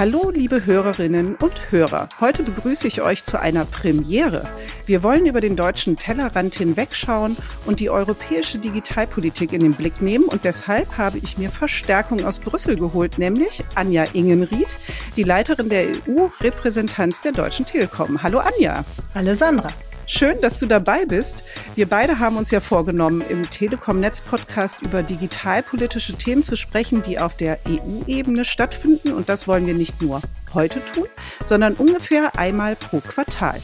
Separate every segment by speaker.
Speaker 1: Hallo, liebe Hörerinnen und Hörer. Heute begrüße ich euch zu einer Premiere. Wir wollen über den deutschen Tellerrand hinwegschauen und die europäische Digitalpolitik in den Blick nehmen. Und deshalb habe ich mir Verstärkung aus Brüssel geholt, nämlich Anja Ingenried, die Leiterin der EU-Repräsentanz der Deutschen Telekom. Hallo Anja.
Speaker 2: Hallo Sandra.
Speaker 1: Schön, dass du dabei bist. Wir beide haben uns ja vorgenommen, im Telekom-Netz-Podcast über digitalpolitische Themen zu sprechen, die auf der EU-Ebene stattfinden. Und das wollen wir nicht nur heute tun, sondern ungefähr einmal pro Quartal.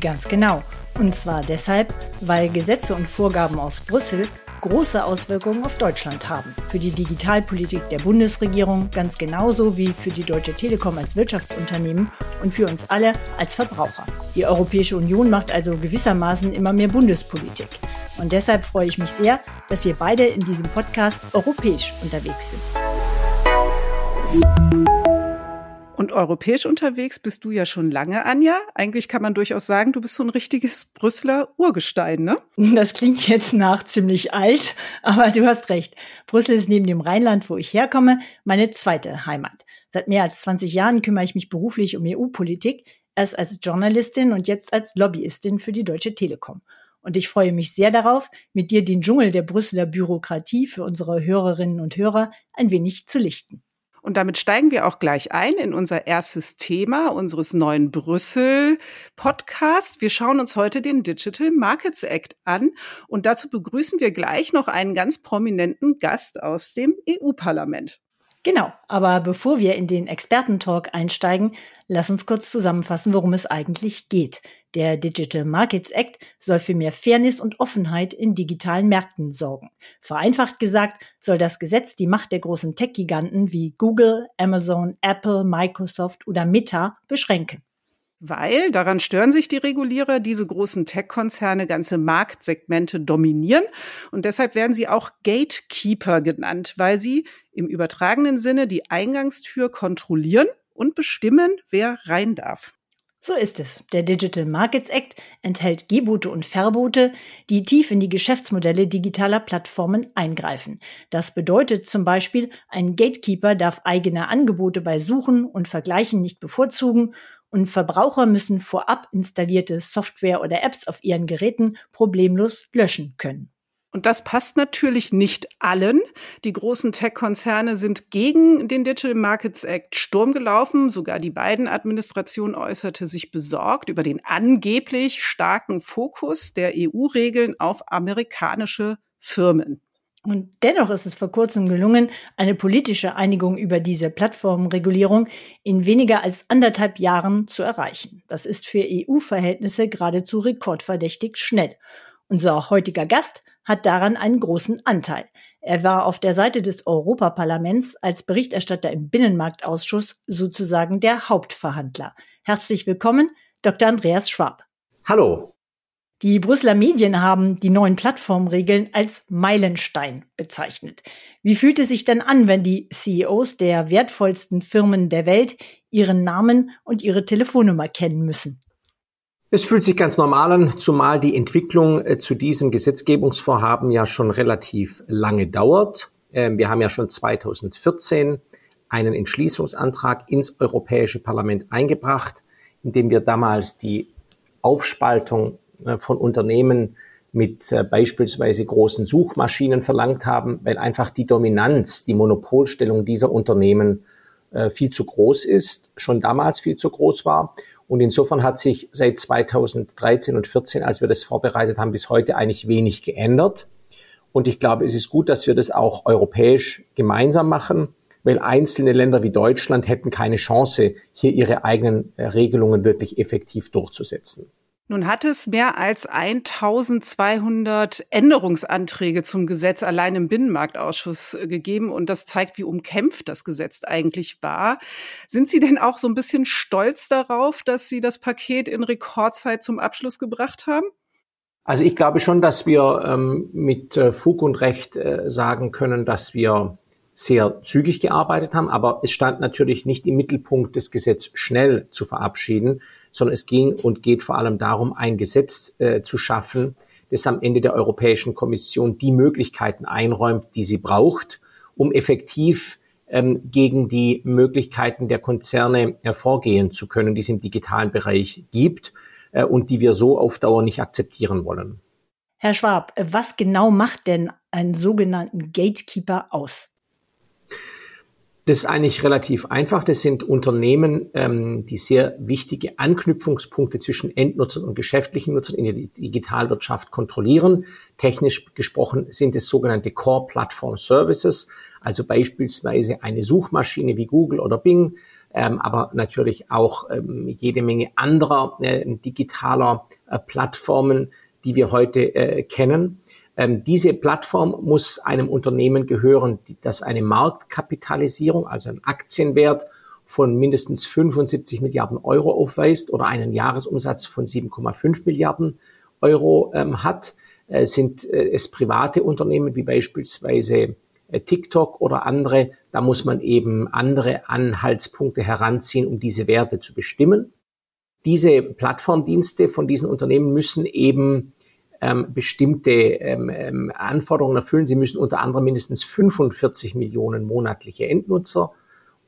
Speaker 2: Ganz genau. Und zwar deshalb, weil Gesetze und Vorgaben aus Brüssel große Auswirkungen auf Deutschland haben. Für die Digitalpolitik der Bundesregierung ganz genauso wie für die Deutsche Telekom als Wirtschaftsunternehmen und für uns alle als Verbraucher. Die Europäische Union macht also gewissermaßen immer mehr Bundespolitik. Und deshalb freue ich mich sehr, dass wir beide in diesem Podcast europäisch unterwegs sind.
Speaker 1: Und europäisch unterwegs bist du ja schon lange, Anja. Eigentlich kann man durchaus sagen, du bist so ein richtiges Brüsseler Urgestein, ne?
Speaker 2: Das klingt jetzt nach ziemlich alt, aber du hast recht. Brüssel ist neben dem Rheinland, wo ich herkomme, meine zweite Heimat. Seit mehr als 20 Jahren kümmere ich mich beruflich um EU-Politik, erst als Journalistin und jetzt als Lobbyistin für die Deutsche Telekom. Und ich freue mich sehr darauf, mit dir den Dschungel der Brüsseler Bürokratie für unsere Hörerinnen und Hörer ein wenig zu lichten.
Speaker 1: Und damit steigen wir auch gleich ein in unser erstes Thema unseres neuen Brüssel-Podcast. Wir schauen uns heute den Digital Markets Act an und dazu begrüßen wir gleich noch einen ganz prominenten Gast aus dem EU-Parlament.
Speaker 2: Genau, aber bevor wir in den Expertentalk einsteigen, lass uns kurz zusammenfassen, worum es eigentlich geht. Der Digital Markets Act soll für mehr Fairness und Offenheit in digitalen Märkten sorgen. Vereinfacht gesagt soll das Gesetz die Macht der großen Tech-Giganten wie Google, Amazon, Apple, Microsoft oder Meta beschränken
Speaker 1: weil daran stören sich die Regulierer, diese großen Tech-Konzerne ganze Marktsegmente dominieren und deshalb werden sie auch Gatekeeper genannt, weil sie im übertragenen Sinne die Eingangstür kontrollieren und bestimmen, wer rein darf.
Speaker 2: So ist es. Der Digital Markets Act enthält Gebote und Verbote, die tief in die Geschäftsmodelle digitaler Plattformen eingreifen. Das bedeutet zum Beispiel, ein Gatekeeper darf eigene Angebote bei Suchen und Vergleichen nicht bevorzugen und Verbraucher müssen vorab installierte Software oder Apps auf ihren Geräten problemlos löschen können.
Speaker 1: Und das passt natürlich nicht allen. Die großen Tech-Konzerne sind gegen den Digital Markets Act Sturm gelaufen. Sogar die beiden Administration äußerte sich besorgt über den angeblich starken Fokus der EU-Regeln auf amerikanische Firmen.
Speaker 2: Und dennoch ist es vor kurzem gelungen, eine politische Einigung über diese Plattformregulierung in weniger als anderthalb Jahren zu erreichen. Das ist für EU-Verhältnisse geradezu rekordverdächtig schnell. Unser heutiger Gast hat daran einen großen Anteil. Er war auf der Seite des Europaparlaments als Berichterstatter im Binnenmarktausschuss sozusagen der Hauptverhandler. Herzlich willkommen, Dr. Andreas Schwab.
Speaker 3: Hallo.
Speaker 2: Die Brüsseler Medien haben die neuen Plattformregeln als Meilenstein bezeichnet. Wie fühlt es sich denn an, wenn die CEOs der wertvollsten Firmen der Welt ihren Namen und ihre Telefonnummer kennen müssen?
Speaker 3: Es fühlt sich ganz normal an, zumal die Entwicklung äh, zu diesem Gesetzgebungsvorhaben ja schon relativ lange dauert. Ähm, wir haben ja schon 2014 einen Entschließungsantrag ins Europäische Parlament eingebracht, in dem wir damals die Aufspaltung äh, von Unternehmen mit äh, beispielsweise großen Suchmaschinen verlangt haben, weil einfach die Dominanz, die Monopolstellung dieser Unternehmen viel zu groß ist, schon damals viel zu groß war. Und insofern hat sich seit 2013 und 14, als wir das vorbereitet haben, bis heute eigentlich wenig geändert. Und ich glaube, es ist gut, dass wir das auch europäisch gemeinsam machen, weil einzelne Länder wie Deutschland hätten keine Chance, hier ihre eigenen Regelungen wirklich effektiv durchzusetzen.
Speaker 1: Nun hat es mehr als 1200 Änderungsanträge zum Gesetz allein im Binnenmarktausschuss äh, gegeben und das zeigt, wie umkämpft das Gesetz eigentlich war. Sind Sie denn auch so ein bisschen stolz darauf, dass Sie das Paket in Rekordzeit zum Abschluss gebracht haben?
Speaker 3: Also ich glaube schon, dass wir ähm, mit äh, Fug und Recht äh, sagen können, dass wir sehr zügig gearbeitet haben, aber es stand natürlich nicht im Mittelpunkt, das Gesetz schnell zu verabschieden, sondern es ging und geht vor allem darum, ein Gesetz äh, zu schaffen, das am Ende der Europäischen Kommission die Möglichkeiten einräumt, die sie braucht, um effektiv ähm, gegen die Möglichkeiten der Konzerne äh, vorgehen zu können, die es im digitalen Bereich gibt äh, und die wir so auf Dauer nicht akzeptieren wollen.
Speaker 2: Herr Schwab, was genau macht denn einen sogenannten Gatekeeper aus?
Speaker 3: Das ist eigentlich relativ einfach. Das sind Unternehmen, ähm, die sehr wichtige Anknüpfungspunkte zwischen Endnutzern und geschäftlichen Nutzern in der Digitalwirtschaft kontrollieren. Technisch gesprochen sind es sogenannte Core Platform Services, also beispielsweise eine Suchmaschine wie Google oder Bing, ähm, aber natürlich auch ähm, jede Menge anderer äh, digitaler äh, Plattformen, die wir heute äh, kennen. Ähm, diese Plattform muss einem Unternehmen gehören, das eine Marktkapitalisierung, also einen Aktienwert von mindestens 75 Milliarden Euro aufweist oder einen Jahresumsatz von 7,5 Milliarden Euro ähm, hat. Äh, sind äh, es private Unternehmen wie beispielsweise äh, TikTok oder andere, da muss man eben andere Anhaltspunkte heranziehen, um diese Werte zu bestimmen. Diese Plattformdienste von diesen Unternehmen müssen eben ähm, bestimmte ähm, ähm, Anforderungen erfüllen. Sie müssen unter anderem mindestens 45 Millionen monatliche Endnutzer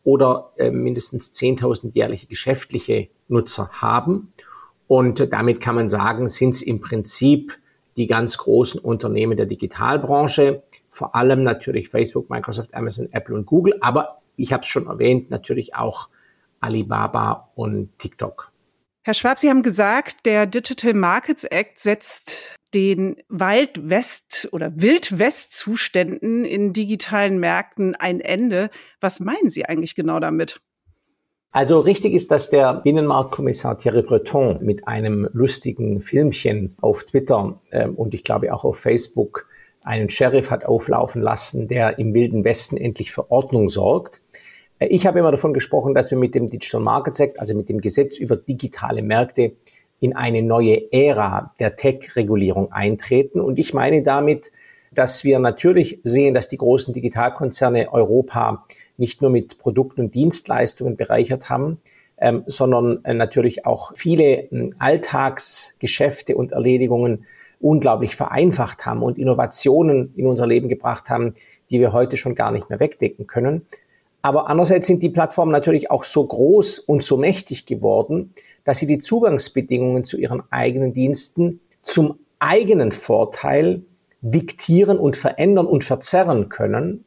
Speaker 3: oder äh, mindestens 10.000 jährliche geschäftliche Nutzer haben. Und damit kann man sagen, sind es im Prinzip die ganz großen Unternehmen der Digitalbranche, vor allem natürlich Facebook, Microsoft, Amazon, Apple und Google, aber ich habe es schon erwähnt, natürlich auch Alibaba und TikTok.
Speaker 1: Herr Schwab, Sie haben gesagt, der Digital Markets Act setzt den Wald-West- oder Wild-West-Zuständen in digitalen Märkten ein Ende. Was meinen Sie eigentlich genau damit?
Speaker 3: Also richtig ist, dass der Binnenmarktkommissar Thierry Breton mit einem lustigen Filmchen auf Twitter äh, und ich glaube auch auf Facebook einen Sheriff hat auflaufen lassen, der im Wilden Westen endlich für Ordnung sorgt. Äh, ich habe immer davon gesprochen, dass wir mit dem Digital Markets Act, also mit dem Gesetz über digitale Märkte, in eine neue Ära der Tech-Regulierung eintreten. Und ich meine damit, dass wir natürlich sehen, dass die großen Digitalkonzerne Europa nicht nur mit Produkten und Dienstleistungen bereichert haben, ähm, sondern äh, natürlich auch viele äh, Alltagsgeschäfte und Erledigungen unglaublich vereinfacht haben und Innovationen in unser Leben gebracht haben, die wir heute schon gar nicht mehr wegdecken können. Aber andererseits sind die Plattformen natürlich auch so groß und so mächtig geworden, dass sie die Zugangsbedingungen zu ihren eigenen Diensten zum eigenen Vorteil diktieren und verändern und verzerren können.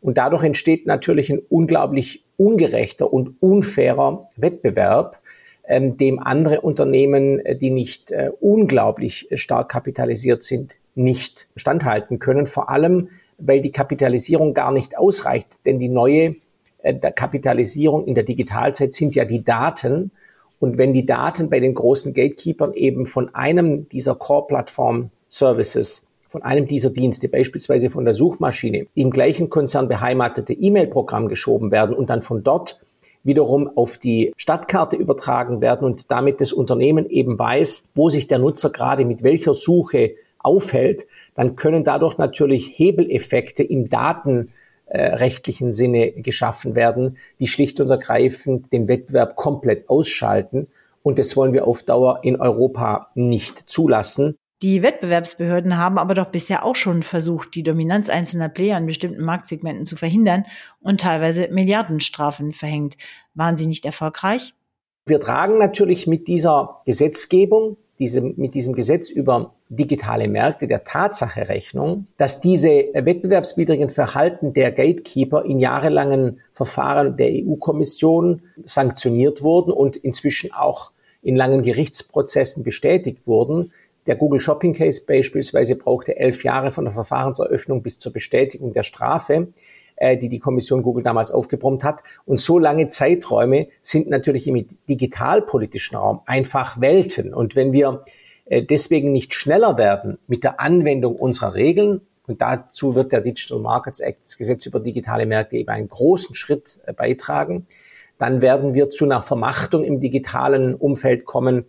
Speaker 3: Und dadurch entsteht natürlich ein unglaublich ungerechter und unfairer Wettbewerb, ähm, dem andere Unternehmen, äh, die nicht äh, unglaublich stark kapitalisiert sind, nicht standhalten können. Vor allem, weil die Kapitalisierung gar nicht ausreicht. Denn die neue äh, Kapitalisierung in der Digitalzeit sind ja die Daten. Und wenn die Daten bei den großen Gatekeepern eben von einem dieser Core-Plattform-Services von einem dieser Dienste, beispielsweise von der Suchmaschine, im gleichen Konzern beheimatete E-Mail-Programm geschoben werden und dann von dort wiederum auf die Stadtkarte übertragen werden und damit das Unternehmen eben weiß, wo sich der Nutzer gerade mit welcher Suche aufhält, dann können dadurch natürlich Hebeleffekte im Daten rechtlichen Sinne geschaffen werden, die schlicht und ergreifend den Wettbewerb komplett ausschalten. Und das wollen wir auf Dauer in Europa nicht zulassen.
Speaker 2: Die Wettbewerbsbehörden haben aber doch bisher auch schon versucht, die Dominanz einzelner Player in bestimmten Marktsegmenten zu verhindern und teilweise Milliardenstrafen verhängt. Waren sie nicht erfolgreich?
Speaker 3: Wir tragen natürlich mit dieser Gesetzgebung diesem, mit diesem Gesetz über digitale Märkte der Tatsache Rechnung, dass diese wettbewerbswidrigen Verhalten der Gatekeeper in jahrelangen Verfahren der EU-Kommission sanktioniert wurden und inzwischen auch in langen Gerichtsprozessen bestätigt wurden. Der Google Shopping Case beispielsweise brauchte elf Jahre von der Verfahrenseröffnung bis zur Bestätigung der Strafe äh, die die Kommission Google damals aufgebrummt hat. Und so lange Zeiträume sind natürlich im digitalpolitischen Raum einfach Welten. Und wenn wir äh, deswegen nicht schneller werden mit der Anwendung unserer Regeln, und dazu wird der Digital Markets Act, das Gesetz über digitale Märkte, eben einen großen Schritt äh, beitragen, dann werden wir zu einer Vermachtung im digitalen Umfeld kommen,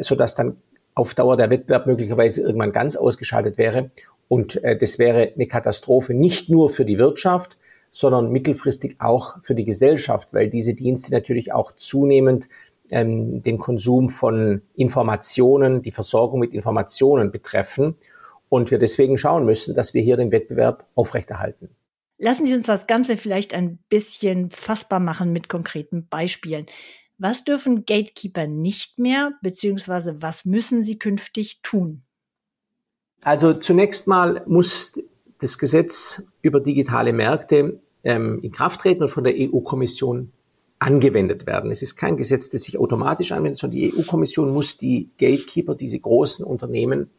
Speaker 3: sodass dann auf Dauer der Wettbewerb möglicherweise irgendwann ganz ausgeschaltet wäre. Und äh, das wäre eine Katastrophe nicht nur für die Wirtschaft, sondern mittelfristig auch für die Gesellschaft, weil diese Dienste natürlich auch zunehmend ähm, den Konsum von Informationen, die Versorgung mit Informationen betreffen und wir deswegen schauen müssen, dass wir hier den Wettbewerb aufrechterhalten.
Speaker 2: Lassen Sie uns das Ganze vielleicht ein bisschen fassbar machen mit konkreten Beispielen. Was dürfen Gatekeeper nicht mehr, beziehungsweise was müssen sie künftig tun?
Speaker 3: Also zunächst mal muss das Gesetz über digitale Märkte ähm, in Kraft treten und von der EU-Kommission angewendet werden. Es ist kein Gesetz, das sich automatisch anwendet, sondern die EU-Kommission muss die Gatekeeper, diese großen Unternehmen,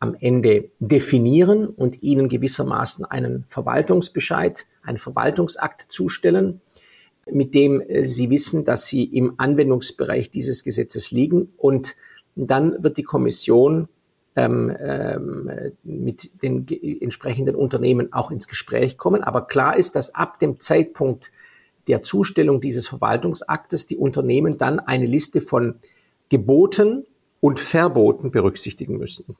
Speaker 3: am Ende definieren und ihnen gewissermaßen einen Verwaltungsbescheid, einen Verwaltungsakt zustellen, mit dem äh, sie wissen, dass sie im Anwendungsbereich dieses Gesetzes liegen. Und dann wird die Kommission ähm, ähm, mit den entsprechenden Unternehmen auch ins Gespräch kommen. Aber klar ist, dass ab dem Zeitpunkt der Zustellung dieses Verwaltungsaktes die Unternehmen dann eine Liste von Geboten und Verboten berücksichtigen müssen.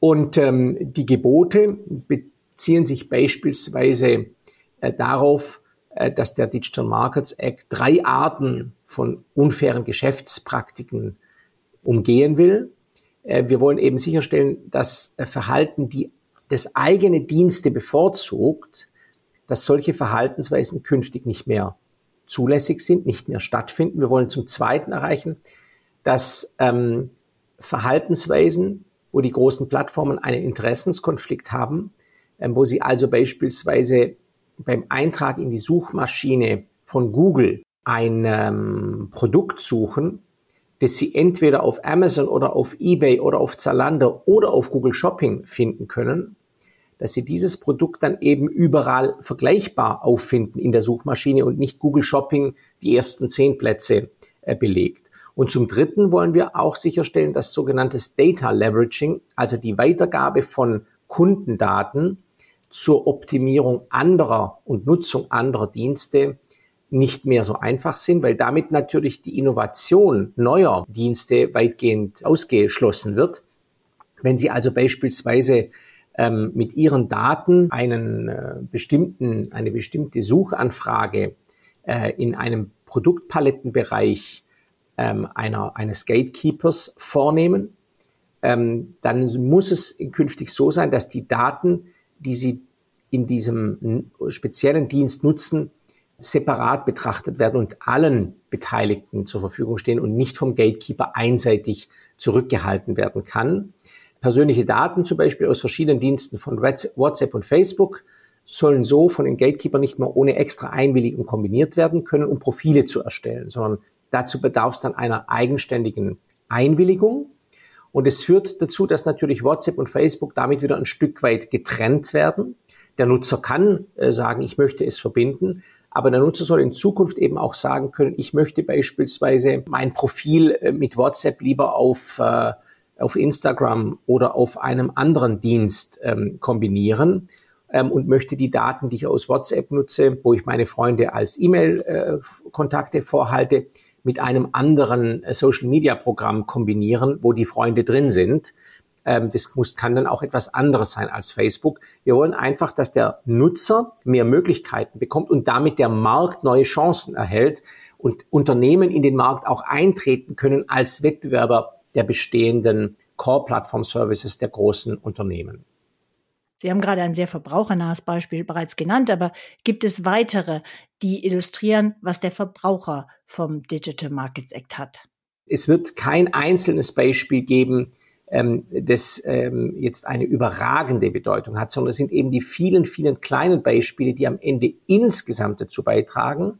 Speaker 3: Und ähm, die Gebote beziehen sich beispielsweise äh, darauf, äh, dass der Digital Markets Act drei Arten von unfairen Geschäftspraktiken umgehen will. Äh, wir wollen eben sicherstellen, dass äh, Verhalten, die das eigene Dienste bevorzugt, dass solche Verhaltensweisen künftig nicht mehr zulässig sind, nicht mehr stattfinden. Wir wollen zum Zweiten erreichen, dass ähm, Verhaltensweisen, wo die großen Plattformen einen Interessenskonflikt haben, ähm, wo sie also beispielsweise beim Eintrag in die Suchmaschine von Google ein ähm, Produkt suchen, das Sie entweder auf Amazon oder auf eBay oder auf Zalando oder auf Google Shopping finden können, dass Sie dieses Produkt dann eben überall vergleichbar auffinden in der Suchmaschine und nicht Google Shopping die ersten zehn Plätze äh, belegt. Und zum Dritten wollen wir auch sicherstellen, dass sogenanntes Data Leveraging, also die Weitergabe von Kundendaten zur Optimierung anderer und Nutzung anderer Dienste nicht mehr so einfach sind, weil damit natürlich die Innovation neuer Dienste weitgehend ausgeschlossen wird. Wenn Sie also beispielsweise ähm, mit Ihren Daten einen äh, bestimmten, eine bestimmte Suchanfrage äh, in einem Produktpalettenbereich ähm, einer, eines Gatekeepers vornehmen, ähm, dann muss es künftig so sein, dass die Daten, die Sie in diesem speziellen Dienst nutzen, separat betrachtet werden und allen Beteiligten zur Verfügung stehen und nicht vom Gatekeeper einseitig zurückgehalten werden kann. Persönliche Daten zum Beispiel aus verschiedenen Diensten von WhatsApp und Facebook sollen so von den Gatekeeper nicht mehr ohne extra Einwilligung kombiniert werden können, um Profile zu erstellen, sondern dazu bedarf es dann einer eigenständigen Einwilligung. Und es führt dazu, dass natürlich WhatsApp und Facebook damit wieder ein Stück weit getrennt werden. Der Nutzer kann äh, sagen, ich möchte es verbinden, aber der Nutzer soll in Zukunft eben auch sagen können, ich möchte beispielsweise mein Profil äh, mit WhatsApp lieber auf, äh, auf Instagram oder auf einem anderen Dienst ähm, kombinieren ähm, und möchte die Daten, die ich aus WhatsApp nutze, wo ich meine Freunde als E-Mail-Kontakte äh, vorhalte, mit einem anderen äh, Social-Media-Programm kombinieren, wo die Freunde drin sind. Ähm, das muss, kann dann auch etwas anderes sein als Facebook. Wir wollen einfach, dass der Nutzer mehr Möglichkeiten bekommt und damit der Markt neue Chancen erhält und Unternehmen in den Markt auch eintreten können als Wettbewerber der bestehenden Core-Plattform-Services der großen Unternehmen.
Speaker 2: Sie haben gerade ein sehr verbrauchernahes Beispiel bereits genannt, aber gibt es weitere, die illustrieren, was der Verbraucher vom Digital Markets Act hat?
Speaker 3: Es wird kein einzelnes Beispiel geben, ähm, das ähm, jetzt eine überragende Bedeutung hat, sondern es sind eben die vielen, vielen kleinen Beispiele, die am Ende insgesamt dazu beitragen,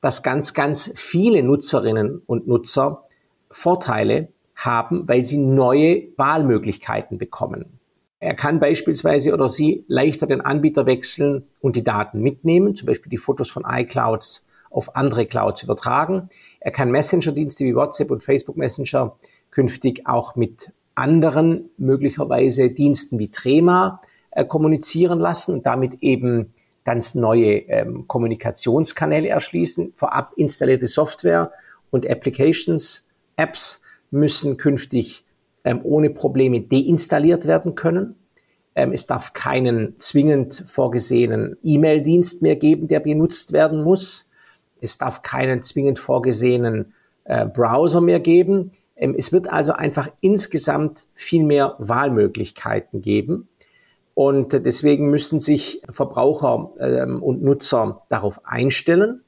Speaker 3: dass ganz, ganz viele Nutzerinnen und Nutzer Vorteile haben, weil sie neue Wahlmöglichkeiten bekommen. Er kann beispielsweise oder sie leichter den Anbieter wechseln und die Daten mitnehmen, zum Beispiel die Fotos von iCloud auf andere Clouds übertragen. Er kann Messenger-Dienste wie WhatsApp und Facebook Messenger künftig auch mit anderen möglicherweise Diensten wie Trema äh, kommunizieren lassen und damit eben ganz neue ähm, Kommunikationskanäle erschließen. Vorab installierte Software und Applications, Apps müssen künftig ähm, ohne Probleme deinstalliert werden können. Ähm, es darf keinen zwingend vorgesehenen E-Mail-Dienst mehr geben, der benutzt werden muss. Es darf keinen zwingend vorgesehenen äh, Browser mehr geben. Ähm, es wird also einfach insgesamt viel mehr Wahlmöglichkeiten geben. Und deswegen müssen sich Verbraucher ähm, und Nutzer darauf einstellen.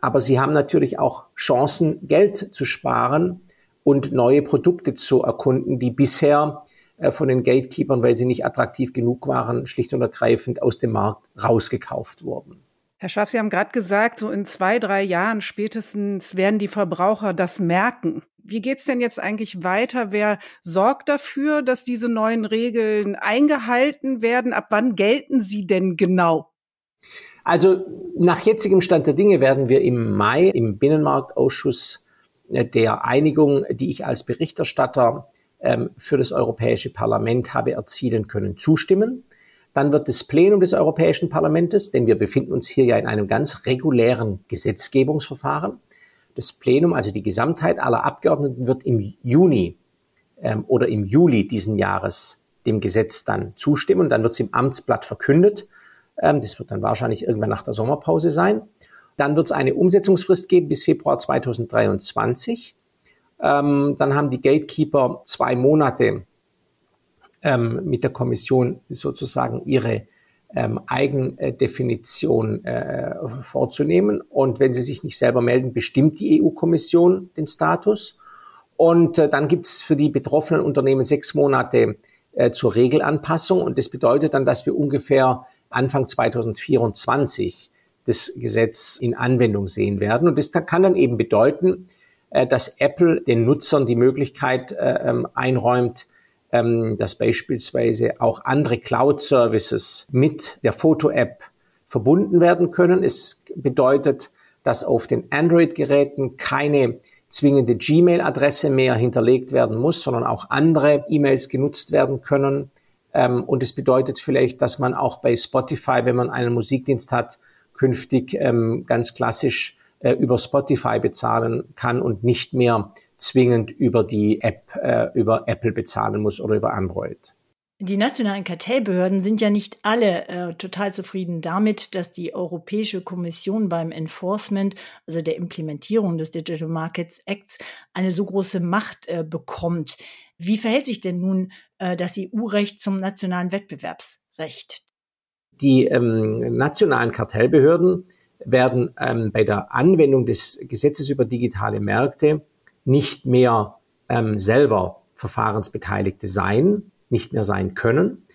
Speaker 3: Aber sie haben natürlich auch Chancen, Geld zu sparen und neue Produkte zu erkunden, die bisher äh, von den Gatekeepers, weil sie nicht attraktiv genug waren, schlicht und ergreifend aus dem Markt rausgekauft wurden.
Speaker 1: Herr Schwab, Sie haben gerade gesagt, so in zwei, drei Jahren spätestens werden die Verbraucher das merken. Wie geht's denn jetzt eigentlich weiter? Wer sorgt dafür, dass diese neuen Regeln eingehalten werden? Ab wann gelten sie denn genau?
Speaker 3: Also nach jetzigem Stand der Dinge werden wir im Mai im Binnenmarktausschuss äh, der Einigung, die ich als Berichterstatter ähm, für das Europäische Parlament habe erzielen können, zustimmen. Dann wird das Plenum des Europäischen Parlaments, denn wir befinden uns hier ja in einem ganz regulären Gesetzgebungsverfahren. Das Plenum, also die Gesamtheit aller Abgeordneten, wird im Juni ähm, oder im Juli diesen Jahres dem Gesetz dann zustimmen. Dann wird es im Amtsblatt verkündet. Ähm, das wird dann wahrscheinlich irgendwann nach der Sommerpause sein. Dann wird es eine Umsetzungsfrist geben bis Februar 2023. Ähm, dann haben die Gatekeeper zwei Monate ähm, mit der Kommission sozusagen ihre ähm, Eigendefinition äh, vorzunehmen. Und wenn sie sich nicht selber melden, bestimmt die EU-Kommission den Status. Und äh, dann gibt es für die betroffenen Unternehmen sechs Monate äh, zur Regelanpassung. Und das bedeutet dann, dass wir ungefähr Anfang 2024 das Gesetz in Anwendung sehen werden. Und das kann dann eben bedeuten, äh, dass Apple den Nutzern die Möglichkeit äh, ähm, einräumt, ähm, dass beispielsweise auch andere Cloud-Services mit der Foto-App verbunden werden können. Es bedeutet, dass auf den Android-Geräten keine zwingende Gmail-Adresse mehr hinterlegt werden muss, sondern auch andere E-Mails genutzt werden können. Ähm, und es bedeutet vielleicht, dass man auch bei Spotify, wenn man einen Musikdienst hat, künftig ähm, ganz klassisch äh, über Spotify bezahlen kann und nicht mehr zwingend über die App, äh, über Apple bezahlen muss oder über Android.
Speaker 2: Die nationalen Kartellbehörden sind ja nicht alle äh, total zufrieden damit, dass die Europäische Kommission beim Enforcement, also der Implementierung des Digital Markets Acts, eine so große Macht äh, bekommt. Wie verhält sich denn nun äh, das EU-Recht zum nationalen Wettbewerbsrecht?
Speaker 3: Die ähm, nationalen Kartellbehörden werden ähm, bei der Anwendung des Gesetzes über digitale Märkte nicht mehr ähm, selber Verfahrensbeteiligte sein, nicht mehr sein können,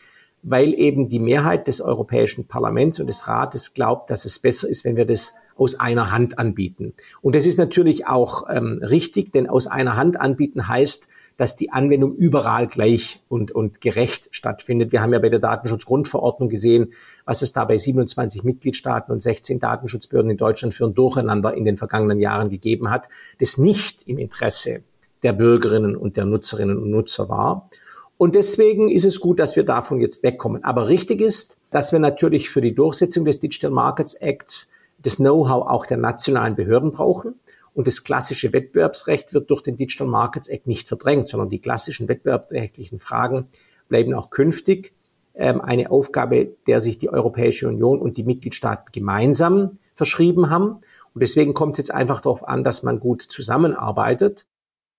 Speaker 3: weil eben die Mehrheit des Europäischen Parlaments und des Rates glaubt, dass es besser ist, wenn wir das aus einer Hand anbieten. Und das ist natürlich auch ähm, richtig, denn aus einer Hand anbieten heißt, dass die Anwendung überall gleich und, und gerecht stattfindet. Wir haben ja bei der Datenschutzgrundverordnung gesehen, was es da bei 27 Mitgliedstaaten und 16 Datenschutzbehörden in Deutschland für ein Durcheinander in den vergangenen Jahren gegeben hat, das nicht im Interesse der Bürgerinnen und der Nutzerinnen und Nutzer war. Und deswegen ist es gut, dass wir davon jetzt wegkommen. Aber richtig ist, dass wir natürlich für die Durchsetzung des Digital Markets Acts das Know-how auch der nationalen Behörden brauchen. Und das klassische Wettbewerbsrecht wird durch den Digital Markets Act nicht verdrängt, sondern die klassischen wettbewerbsrechtlichen Fragen bleiben auch künftig ähm, eine Aufgabe, der sich die Europäische Union und die Mitgliedstaaten gemeinsam verschrieben haben. Und deswegen kommt es jetzt einfach darauf an, dass man gut zusammenarbeitet.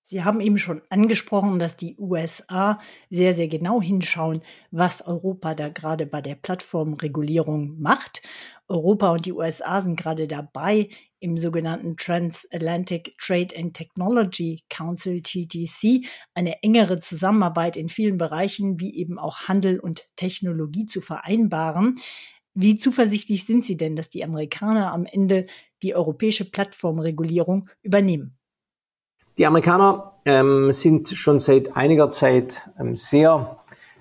Speaker 2: Sie haben eben schon angesprochen, dass die USA sehr, sehr genau hinschauen, was Europa da gerade bei der Plattformregulierung macht. Europa und die USA sind gerade dabei, im sogenannten Transatlantic Trade and Technology Council TTC eine engere Zusammenarbeit in vielen Bereichen wie eben auch Handel und Technologie zu vereinbaren. Wie zuversichtlich sind Sie denn, dass die Amerikaner am Ende die europäische Plattformregulierung übernehmen?
Speaker 3: Die Amerikaner ähm, sind schon seit einiger Zeit ähm, sehr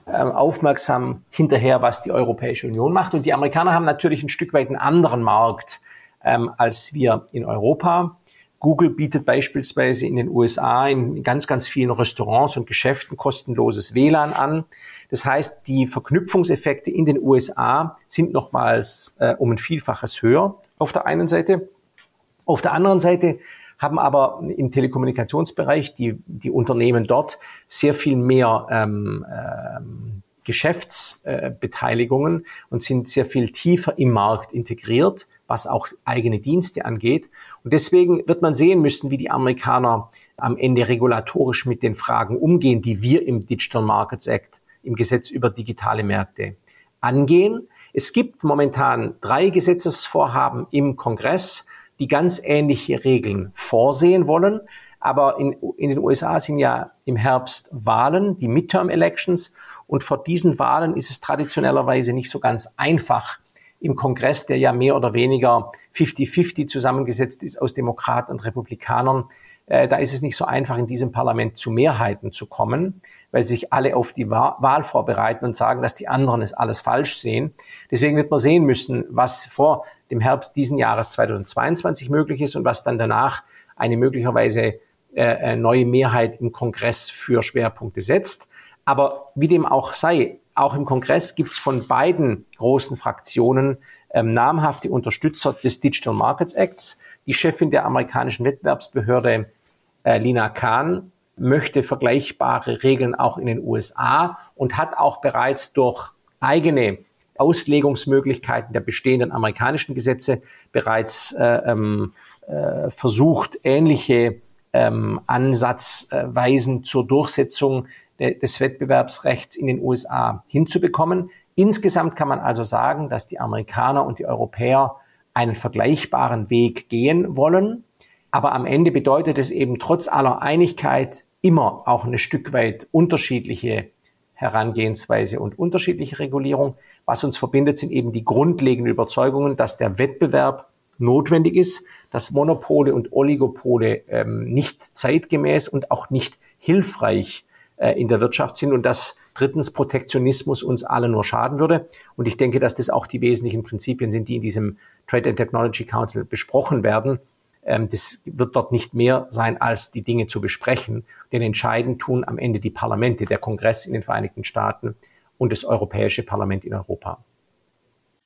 Speaker 3: ähm, aufmerksam hinterher, was die Europäische Union macht. Und die Amerikaner haben natürlich ein Stück weit einen anderen Markt ähm, als wir in Europa. Google bietet beispielsweise in den USA in ganz, ganz vielen Restaurants und Geschäften kostenloses WLAN an. Das heißt, die Verknüpfungseffekte in den USA sind nochmals äh, um ein Vielfaches höher auf der einen Seite. Auf der anderen Seite haben aber im Telekommunikationsbereich die, die Unternehmen dort sehr viel mehr ähm, ähm, Geschäftsbeteiligungen äh, und sind sehr viel tiefer im Markt integriert, was auch eigene Dienste angeht. Und deswegen wird man sehen müssen, wie die Amerikaner am Ende regulatorisch mit den Fragen umgehen, die wir im Digital Markets Act, im Gesetz über digitale Märkte angehen. Es gibt momentan drei Gesetzesvorhaben im Kongress, die ganz ähnliche Regeln vorsehen wollen. Aber in, in den USA sind ja im Herbst Wahlen, die Midterm Elections. Und vor diesen Wahlen ist es traditionellerweise nicht so ganz einfach, im Kongress, der ja mehr oder weniger 50-50 zusammengesetzt ist aus Demokraten und Republikanern, äh, da ist es nicht so einfach, in diesem Parlament zu Mehrheiten zu kommen, weil sich alle auf die Wahl vorbereiten und sagen, dass die anderen es alles falsch sehen. Deswegen wird man sehen müssen, was vor dem Herbst diesen Jahres 2022 möglich ist und was dann danach eine möglicherweise äh, äh, neue Mehrheit im Kongress für Schwerpunkte setzt. Aber wie dem auch sei, auch im Kongress gibt es von beiden großen Fraktionen ähm, namhafte Unterstützer des Digital Markets Acts. Die Chefin der amerikanischen Wettbewerbsbehörde, äh, Lina Kahn, möchte vergleichbare Regeln auch in den USA und hat auch bereits durch eigene Auslegungsmöglichkeiten der bestehenden amerikanischen Gesetze bereits äh, ähm, äh, versucht, ähnliche ähm, Ansatzweisen zur Durchsetzung des Wettbewerbsrechts in den USA hinzubekommen. Insgesamt kann man also sagen, dass die Amerikaner und die Europäer einen vergleichbaren Weg gehen wollen. Aber am Ende bedeutet es eben trotz aller Einigkeit immer auch eine Stück weit unterschiedliche Herangehensweise und unterschiedliche Regulierung. Was uns verbindet, sind eben die grundlegenden Überzeugungen, dass der Wettbewerb notwendig ist, dass Monopole und Oligopole ähm, nicht zeitgemäß und auch nicht hilfreich in der Wirtschaft sind und dass drittens Protektionismus uns alle nur schaden würde. Und ich denke, dass das auch die wesentlichen Prinzipien sind, die in diesem Trade and Technology Council besprochen werden. Ähm, das wird dort nicht mehr sein, als die Dinge zu besprechen. Denn entscheidend tun am Ende die Parlamente, der Kongress in den Vereinigten Staaten und das Europäische Parlament in Europa.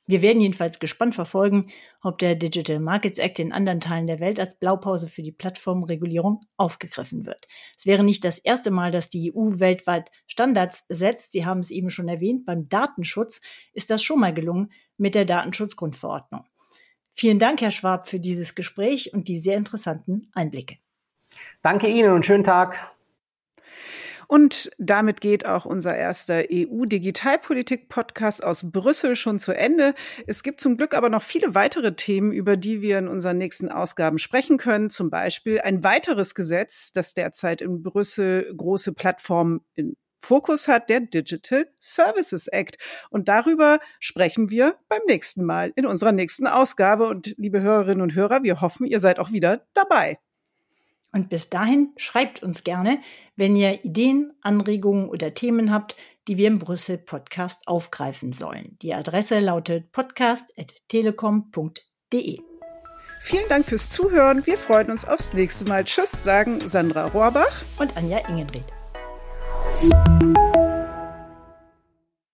Speaker 2: Wir werden jedenfalls gespannt verfolgen, ob der Digital Markets Act in anderen Teilen der Welt als Blaupause für die Plattformregulierung aufgegriffen wird. Es wäre nicht das erste Mal, dass die EU weltweit Standards setzt. Sie haben es eben schon erwähnt. Beim Datenschutz ist das schon mal gelungen mit der Datenschutzgrundverordnung. Vielen Dank, Herr Schwab, für dieses Gespräch und die sehr interessanten Einblicke.
Speaker 3: Danke Ihnen und schönen Tag.
Speaker 1: Und damit geht auch unser erster EU-Digitalpolitik-Podcast aus Brüssel schon zu Ende. Es gibt zum Glück aber noch viele weitere Themen, über die wir in unseren nächsten Ausgaben sprechen können. Zum Beispiel ein weiteres Gesetz, das derzeit in Brüssel große Plattformen in Fokus hat, der Digital Services Act. Und darüber sprechen wir beim nächsten Mal in unserer nächsten Ausgabe. Und liebe Hörerinnen und Hörer, wir hoffen, ihr seid auch wieder dabei.
Speaker 2: Und bis dahin schreibt uns gerne, wenn ihr Ideen, Anregungen oder Themen habt, die wir im Brüssel Podcast aufgreifen sollen. Die Adresse lautet podcast.telekom.de.
Speaker 1: Vielen Dank fürs Zuhören. Wir freuen uns aufs nächste Mal. Tschüss, sagen Sandra Rohrbach
Speaker 2: und Anja Ingenried.